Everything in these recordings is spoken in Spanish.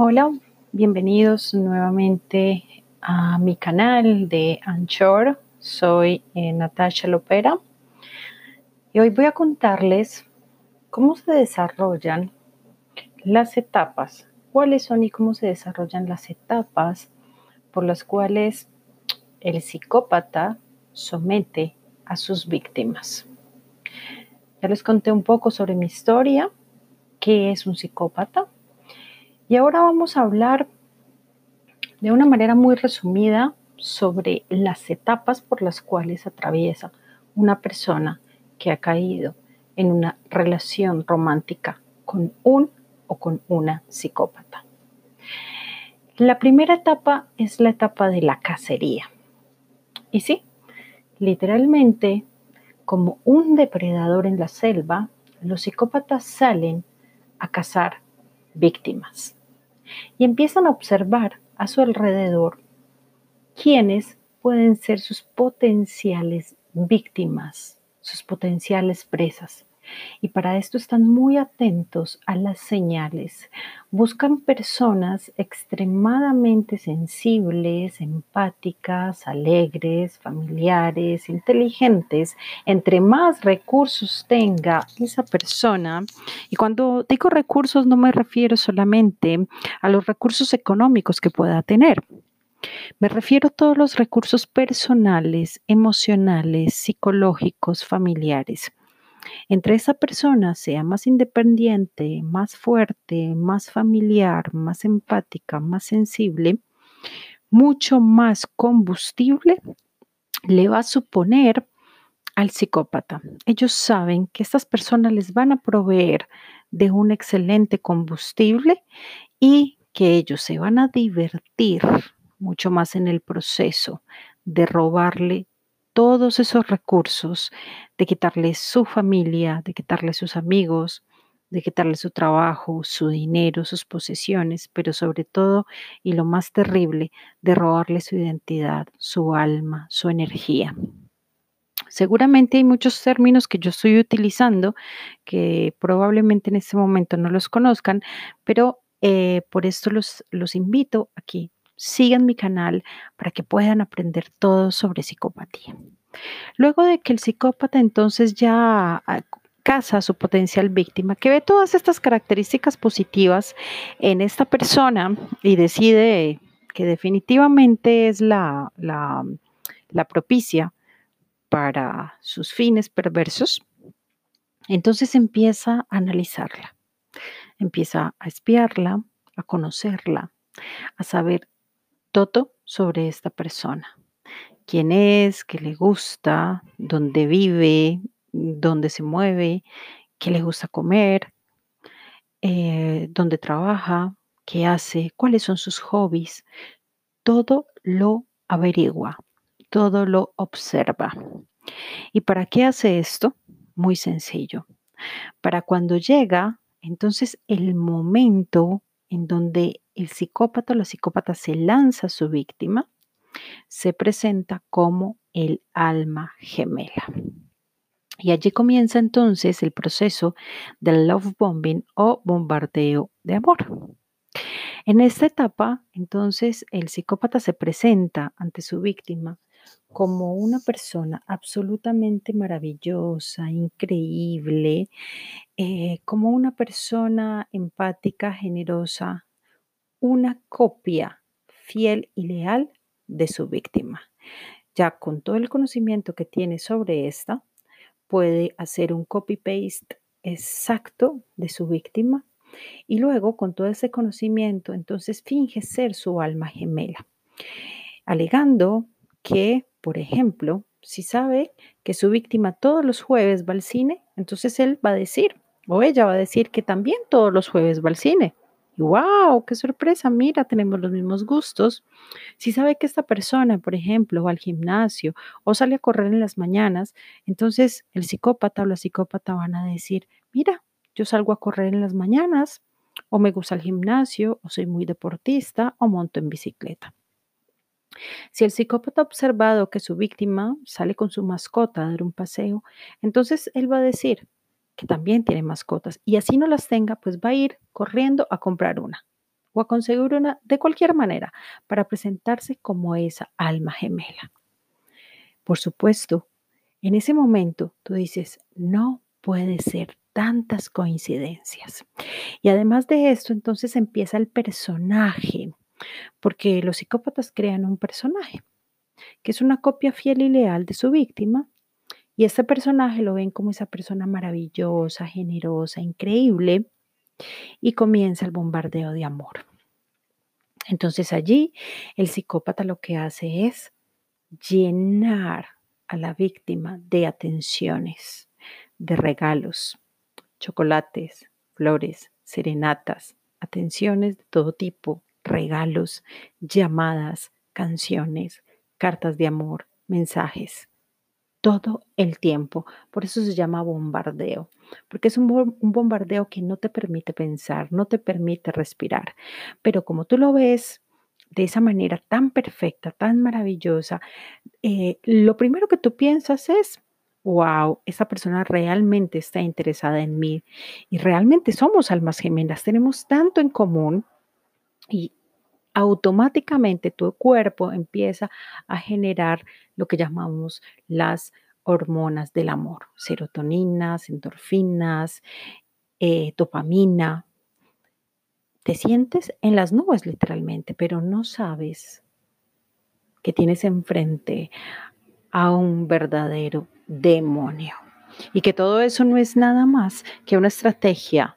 Hola, bienvenidos nuevamente a mi canal de Anchor. Soy eh, Natasha Lopera y hoy voy a contarles cómo se desarrollan las etapas, cuáles son y cómo se desarrollan las etapas por las cuales el psicópata somete a sus víctimas. Ya les conté un poco sobre mi historia, qué es un psicópata, y ahora vamos a hablar de una manera muy resumida sobre las etapas por las cuales atraviesa una persona que ha caído en una relación romántica con un o con una psicópata. La primera etapa es la etapa de la cacería. Y sí, literalmente, como un depredador en la selva, los psicópatas salen a cazar víctimas y empiezan a observar a su alrededor quiénes pueden ser sus potenciales víctimas, sus potenciales presas. Y para esto están muy atentos a las señales. Buscan personas extremadamente sensibles, empáticas, alegres, familiares, inteligentes. Entre más recursos tenga esa persona, y cuando digo recursos no me refiero solamente a los recursos económicos que pueda tener. Me refiero a todos los recursos personales, emocionales, psicológicos, familiares entre esa persona sea más independiente, más fuerte, más familiar, más empática, más sensible, mucho más combustible le va a suponer al psicópata. Ellos saben que estas personas les van a proveer de un excelente combustible y que ellos se van a divertir mucho más en el proceso de robarle todos esos recursos, de quitarle su familia, de quitarle sus amigos, de quitarle su trabajo, su dinero, sus posesiones, pero sobre todo, y lo más terrible, de robarle su identidad, su alma, su energía. Seguramente hay muchos términos que yo estoy utilizando que probablemente en este momento no los conozcan, pero eh, por esto los, los invito aquí sigan mi canal para que puedan aprender todo sobre psicopatía. Luego de que el psicópata entonces ya ah, casa a su potencial víctima, que ve todas estas características positivas en esta persona y decide que definitivamente es la, la, la propicia para sus fines perversos, entonces empieza a analizarla, empieza a espiarla, a conocerla, a saber sobre esta persona. Quién es, qué le gusta, dónde vive, dónde se mueve, qué le gusta comer, eh, dónde trabaja, qué hace, cuáles son sus hobbies. Todo lo averigua, todo lo observa. ¿Y para qué hace esto? Muy sencillo. Para cuando llega, entonces el momento en donde el psicópata o la psicópata se lanza a su víctima, se presenta como el alma gemela. Y allí comienza entonces el proceso del love bombing o bombardeo de amor. En esta etapa, entonces, el psicópata se presenta ante su víctima como una persona absolutamente maravillosa, increíble, eh, como una persona empática, generosa, una copia fiel y leal de su víctima. Ya con todo el conocimiento que tiene sobre esta, puede hacer un copy-paste exacto de su víctima y luego con todo ese conocimiento entonces finge ser su alma gemela, alegando que, por ejemplo, si sabe que su víctima todos los jueves va al cine, entonces él va a decir, o ella va a decir que también todos los jueves va al cine. Wow, qué sorpresa, mira, tenemos los mismos gustos. Si sabe que esta persona, por ejemplo, va al gimnasio o sale a correr en las mañanas, entonces el psicópata o la psicópata van a decir, mira, yo salgo a correr en las mañanas, o me gusta el gimnasio, o soy muy deportista, o monto en bicicleta. Si el psicópata ha observado que su víctima sale con su mascota a dar un paseo, entonces él va a decir que también tiene mascotas y así no las tenga, pues va a ir corriendo a comprar una. o a conseguir una de cualquier manera para presentarse como esa alma gemela. Por supuesto, en ese momento tú dices, no puede ser tantas coincidencias. Y además de esto, entonces empieza el personaje, porque los psicópatas crean un personaje, que es una copia fiel y leal de su víctima, y este personaje lo ven como esa persona maravillosa, generosa, increíble, y comienza el bombardeo de amor. Entonces allí el psicópata lo que hace es llenar a la víctima de atenciones, de regalos, chocolates, flores, serenatas, atenciones de todo tipo, regalos, llamadas, canciones, cartas de amor, mensajes, todo el tiempo. Por eso se llama bombardeo, porque es un, bombardeo que no te permite pensar, no te permite respirar. Pero como tú lo ves de esa manera tan perfecta, tan maravillosa, eh, lo primero que tú piensas es, wow, esa persona realmente está interesada en mí y realmente somos almas gemelas, tenemos tanto en común y automáticamente tu cuerpo empieza a generar lo que llamamos las hormonas del amor, serotoninas, endorfinas, eh, dopamina. Te sientes en las nubes literalmente, pero no sabes que tienes enfrente a un verdadero demonio. Y que todo eso no es nada más que una estrategia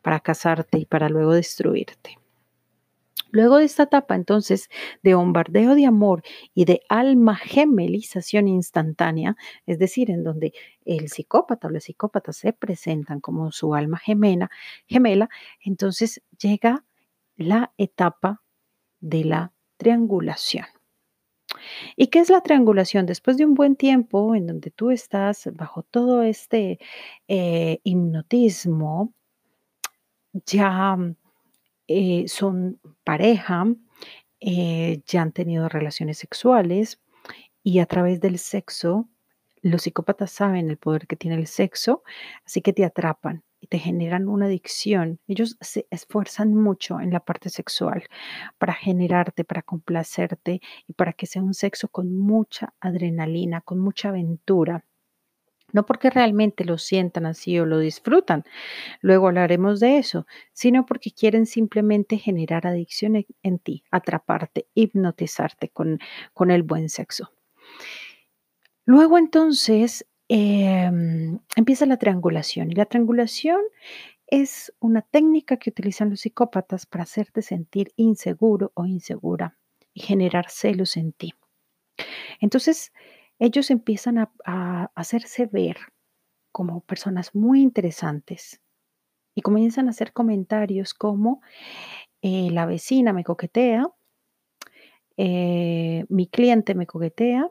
para casarte y para luego destruirte. Luego de esta etapa entonces de bombardeo de amor y de alma gemelización instantánea, es decir, en donde el psicópata o la psicópata se presentan como su alma gemela, gemela, entonces llega la etapa de la triangulación. ¿Y qué es la triangulación? Después de un buen tiempo en donde tú estás bajo todo este eh, hipnotismo, ya eh, son pareja, eh, ya han tenido relaciones sexuales y a través del sexo, los psicópatas saben el poder que tiene el sexo, así que te atrapan y te generan una adicción. Ellos se esfuerzan mucho en la parte sexual para generarte, para complacerte y para que sea un sexo con mucha adrenalina, con mucha aventura. No porque realmente lo sientan así o lo disfrutan, luego hablaremos de eso, sino porque quieren simplemente generar adicción en, ti, atraparte, hipnotizarte con, con el buen sexo. Luego entonces Em, empieza la triangulación y la triangulación es una técnica que utilizan los psicópatas para hacerte sentir inseguro o insegura y generar celos en ti. Entonces, ellos empiezan a, hacerse ver como personas muy interesantes y comienzan a hacer comentarios como eh, la vecina me coquetea, eh, mi cliente me coquetea,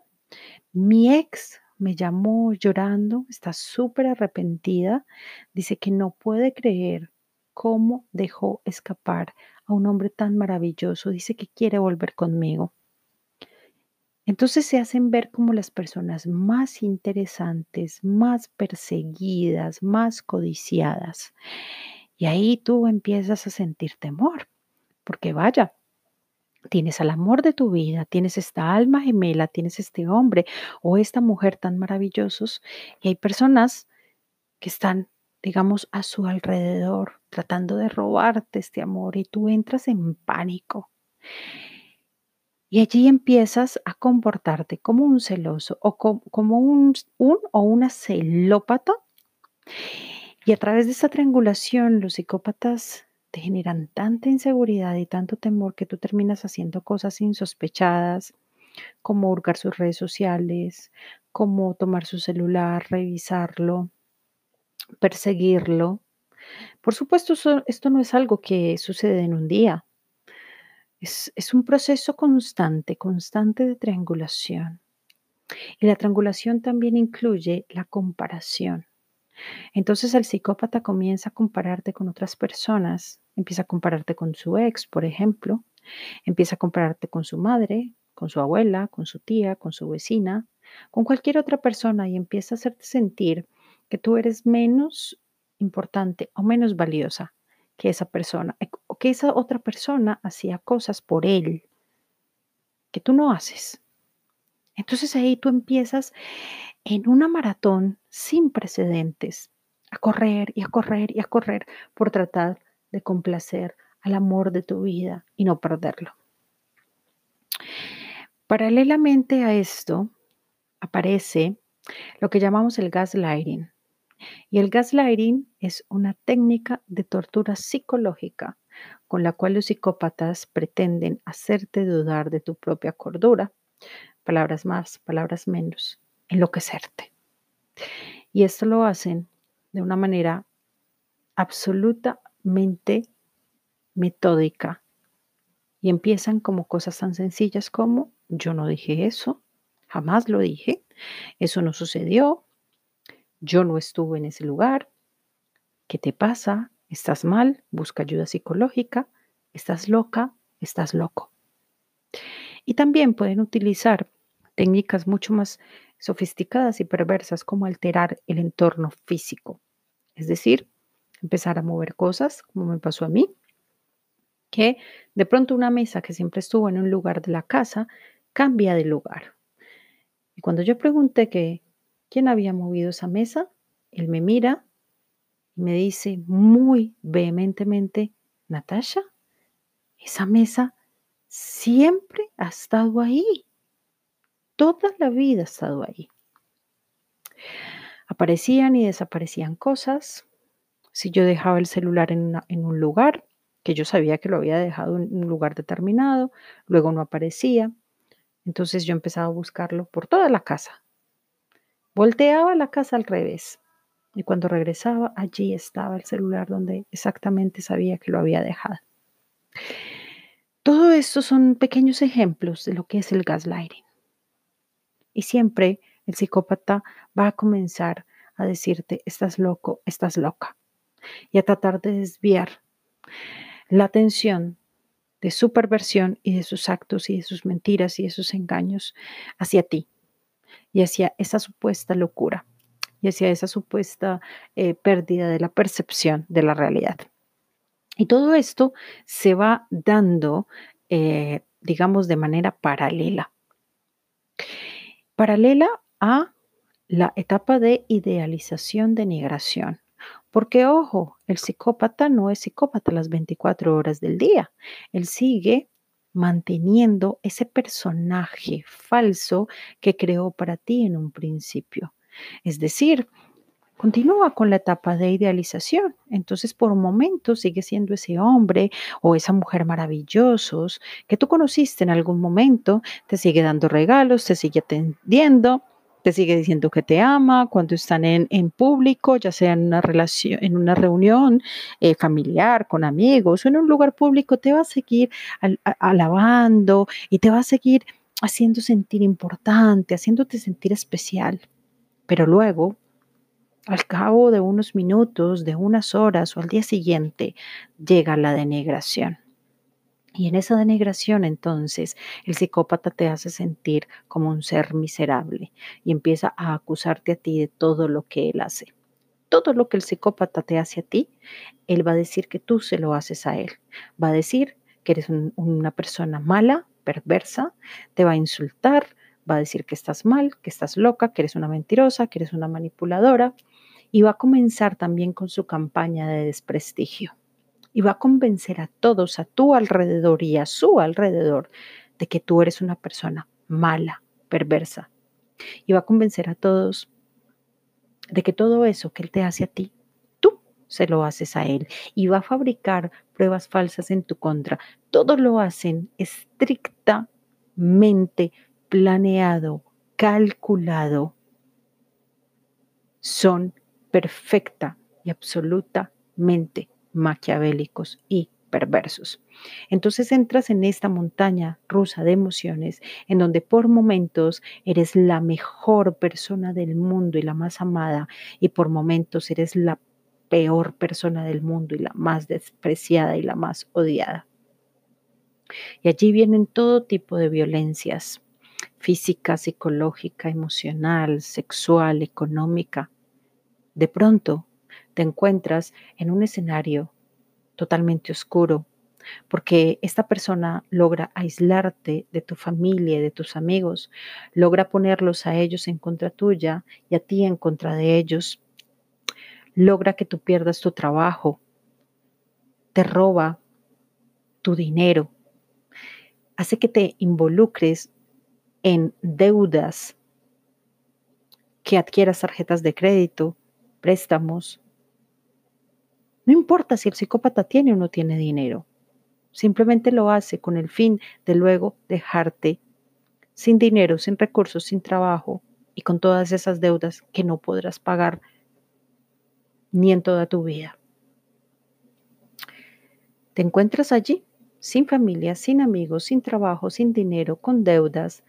mi ex me llamó llorando, está súper arrepentida, dice que no puede creer cómo dejó escapar a un hombre tan maravilloso, dice que quiere volver conmigo. Entonces se hacen ver como las personas más interesantes, más perseguidas, más codiciadas. Y ahí tú empiezas a sentir temor, porque vaya, tienes al amor de tu vida, tienes esta alma gemela, tienes este hombre o esta mujer tan maravillosos y hay personas que están, digamos, a su alrededor tratando de robarte este amor y tú entras en pánico. Y allí empiezas a comportarte como un celoso o como, un, o una celópata. Y a través de esta triangulación, los psicópatas te generan tanta inseguridad y tanto temor que tú terminas haciendo cosas insospechadas, como hurgar sus redes sociales, como tomar su celular, revisarlo, perseguirlo. Por supuesto, esto no es algo que sucede en un día. Es, un proceso constante, constante de triangulación. Y la triangulación también incluye la comparación. Entonces el psicópata comienza a compararte con otras personas Empieza a compararte con su ex, por ejemplo. Empieza a compararte con su madre, con su abuela, con su tía, con su vecina, con cualquier otra persona y empieza a hacerte sentir que tú eres menos importante o menos valiosa que esa persona, que esa otra persona hacía cosas por él que tú no haces. Entonces ahí tú empiezas en una maratón sin precedentes a correr y a correr y a correr por tratar de complacer al amor de tu vida y no perderlo. Paralelamente a esto aparece lo que llamamos el gaslighting. Y el gaslighting es una técnica de tortura psicológica con la cual los psicópatas pretenden hacerte dudar de tu propia cordura, palabras más, palabras menos, enloquecerte. Y esto lo hacen de una manera absolutamente metódica y empiezan como cosas tan sencillas como yo no dije eso, jamás lo dije, eso no sucedió, yo no estuve en ese lugar, ¿qué te pasa? ¿Estás mal? Busca ayuda psicológica, ¿estás loca? ¿Estás loco? Y también pueden utilizar técnicas mucho más sofisticadas y perversas como alterar el entorno físico, es decir, empezar a mover cosas, como me pasó a mí, que de pronto una mesa que siempre estuvo en un lugar de la casa cambia de lugar. Y cuando yo pregunté que quién había movido esa mesa, él me mira me dice muy vehementemente, Natasha, esa mesa siempre ha estado ahí. Toda la vida ha estado ahí. Aparecían y desaparecían cosas. Si yo dejaba el celular en, en un lugar, que yo sabía que lo había dejado en un lugar determinado, luego no aparecía. Entonces yo empezaba a buscarlo por toda la casa. Volteaba la casa al revés. Y cuando regresaba, allí estaba el celular donde exactamente sabía que lo había dejado. Todo esto son pequeños ejemplos de lo que es el gaslighting. Y siempre el psicópata va a comenzar a decirte, estás loco, estás loca, y a tratar de desviar la atención de su perversión y de sus actos y de sus mentiras y de sus engaños hacia ti y hacia esa supuesta locura y hacia esa supuesta eh, pérdida de la percepción de la realidad. Y todo esto se va dando, eh, digamos, de manera paralela. Paralela a la etapa de idealización de negación. Porque, ojo, el psicópata no es psicópata las 24 horas del día. Él sigue manteniendo ese personaje falso que creó para ti en un principio. Es decir, continúa con la etapa de idealización. Entonces, por un momento sigue siendo ese hombre o esa mujer maravillosos que tú conociste en algún momento, te sigue dando regalos, te sigue atendiendo, te sigue diciendo que te ama, cuando están en, público, ya sea en una relación, en una reunión eh, familiar, con amigos o en un lugar público, te va a seguir alabando y te va a seguir haciendo sentir importante, haciéndote sentir especial. Pero luego, al cabo de unos minutos, de unas horas o al día siguiente, llega la denegación. Y en esa denigración entonces el psicópata te hace sentir como un ser miserable y empieza a acusarte a ti de todo lo que él hace. Todo lo que el psicópata te hace a ti, él va a decir que tú se lo haces a él. Va a decir que eres una persona mala, perversa, te va a insultar, va a decir que estás mal, que estás loca, que eres una mentirosa, que eres una manipuladora y va a comenzar también con su campaña de desprestigio y va a convencer a todos a tu alrededor y a su alrededor de que tú eres una persona mala, perversa. Y va a convencer a todos de que todo eso que él te hace a ti, tú se lo haces a él. Y va a fabricar pruebas falsas en tu contra. Todo lo hacen estrictamente planeado, calculado. Son perfecta y absolutamente maquiavélicos y perversos. Entonces entras en esta montaña rusa de emociones en donde por momentos eres la mejor persona del mundo y la más amada y por momentos eres la peor persona del mundo y la más despreciada y la más odiada. Y allí vienen todo tipo de violencias física, psicológica, emocional, sexual, económica. De pronto te encuentras en un escenario totalmente oscuro, porque esta persona logra aislarte de tu familia, de tus amigos, logra ponerlos a ellos en contra tuya y a ti en contra de ellos, logra que tú pierdas tu trabajo, te roba tu dinero, hace que te involucres en deudas, que adquieras tarjetas de crédito, préstamos. No importa si el psicópata tiene o no tiene dinero. Simplemente lo hace con el fin de luego dejarte sin dinero, sin recursos, sin trabajo y con todas esas deudas que no podrás pagar ni en toda tu vida. Te encuentras allí, sin familia, sin amigos, sin trabajo, sin dinero, con deudas,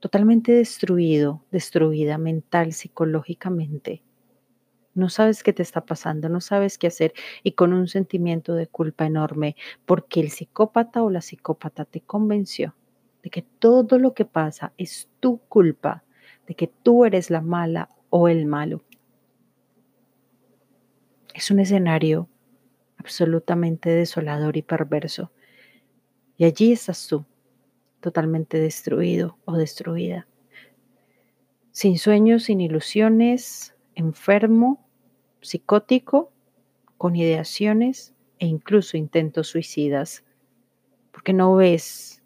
totalmente destruido, destruida mental, psicológicamente no sabes qué te está pasando, no sabes qué hacer y con un sentimiento de culpa enorme porque el psicópata o la psicópata te convenció de que todo lo que pasa es tu culpa, de que tú eres la mala o el malo. Es un escenario absolutamente desolador y perverso. Y allí estás tú, totalmente destruido o destruida. Sin sueños, sin ilusiones, enfermo, psicótico, con ideaciones e incluso intentos suicidas, porque no ves,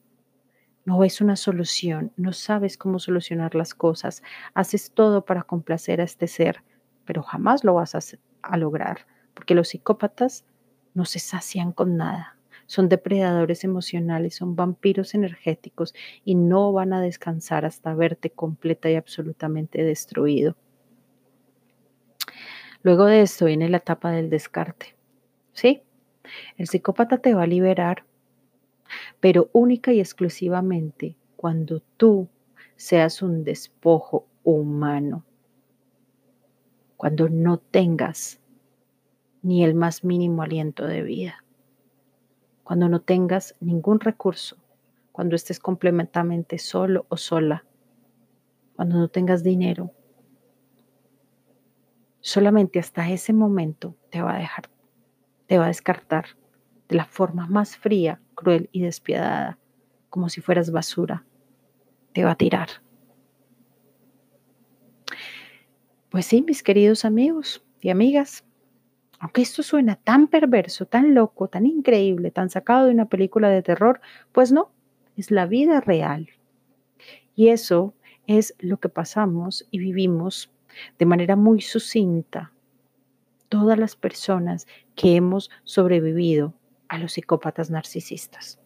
no ves una solución, no sabes cómo solucionar las cosas, haces todo para complacer a este ser, pero jamás lo vas a, lograr, porque los psicópatas no se sacian con nada. Son depredadores emocionales, son vampiros energéticos y no van a descansar hasta verte completa y absolutamente destruido. Luego de esto viene la etapa del descarte. ¿Sí? El psicópata te va a liberar, pero única y exclusivamente cuando tú seas un despojo humano, cuando no tengas ni el más mínimo aliento de vida, cuando no tengas ningún recurso, cuando estés completamente solo o sola, cuando no tengas dinero, solamente hasta ese momento te va a dejar, te va a descartar de la forma más fría, cruel y despiadada, como si fueras basura. Te va a tirar. Pues sí, mis queridos amigos y amigas, aunque esto suena tan perverso, tan loco, tan increíble, tan sacado de una película de terror, pues no, es la vida real. Y eso es lo que pasamos y vivimos de manera muy sucinta todas las personas que hemos sobrevivido a los psicópatas narcisistas,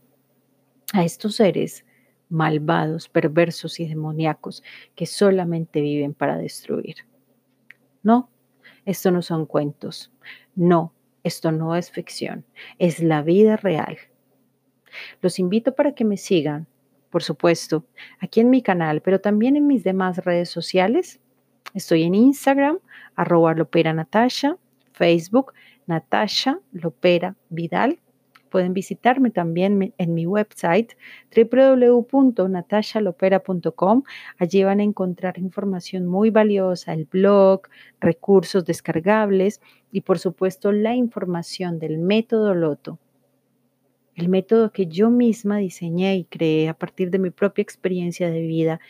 a estos seres malvados, perversos y demoníacos que solamente viven para destruir. No, esto no son cuentos. No, esto no es ficción. Es la vida real. Los invito para que me sigan, por supuesto, aquí en mi canal, pero también en mis demás redes sociales Estoy en Instagram, arroba Lopera Natasha, Facebook, Natasha Lopera Vidal. Pueden visitarme también en mi website www.natashalopera.com. Allí van a encontrar información muy valiosa, el blog, recursos descargables y por supuesto la información del método Loto, el método que yo misma diseñé y creé a partir de mi propia experiencia de vida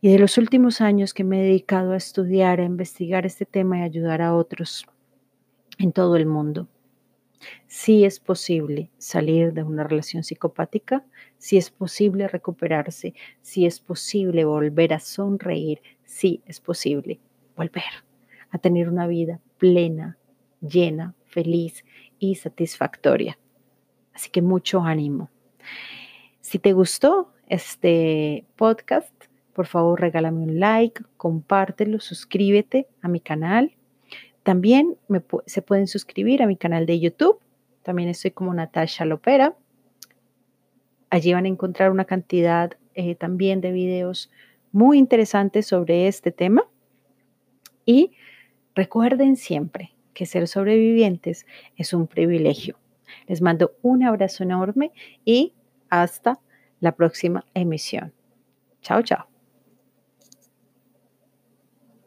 y de los últimos años que me he dedicado a estudiar, a investigar este tema y ayudar a otros en todo el mundo. Sí es posible salir de una relación psicopática, sí es posible recuperarse, sí es posible volver a sonreír, sí es posible volver a tener una vida plena, llena, feliz y satisfactoria. Así que mucho ánimo. Si te gustó este podcast, por favor, regálame un like, compártelo, suscríbete a mi canal. También se pueden suscribir a mi canal de YouTube. También estoy como Natasha Lopera. Allí van a encontrar una cantidad eh, también de videos muy interesantes sobre este tema. Y recuerden siempre que ser sobrevivientes es un privilegio. Les mando un abrazo enorme y hasta la próxima emisión. Chao, chao.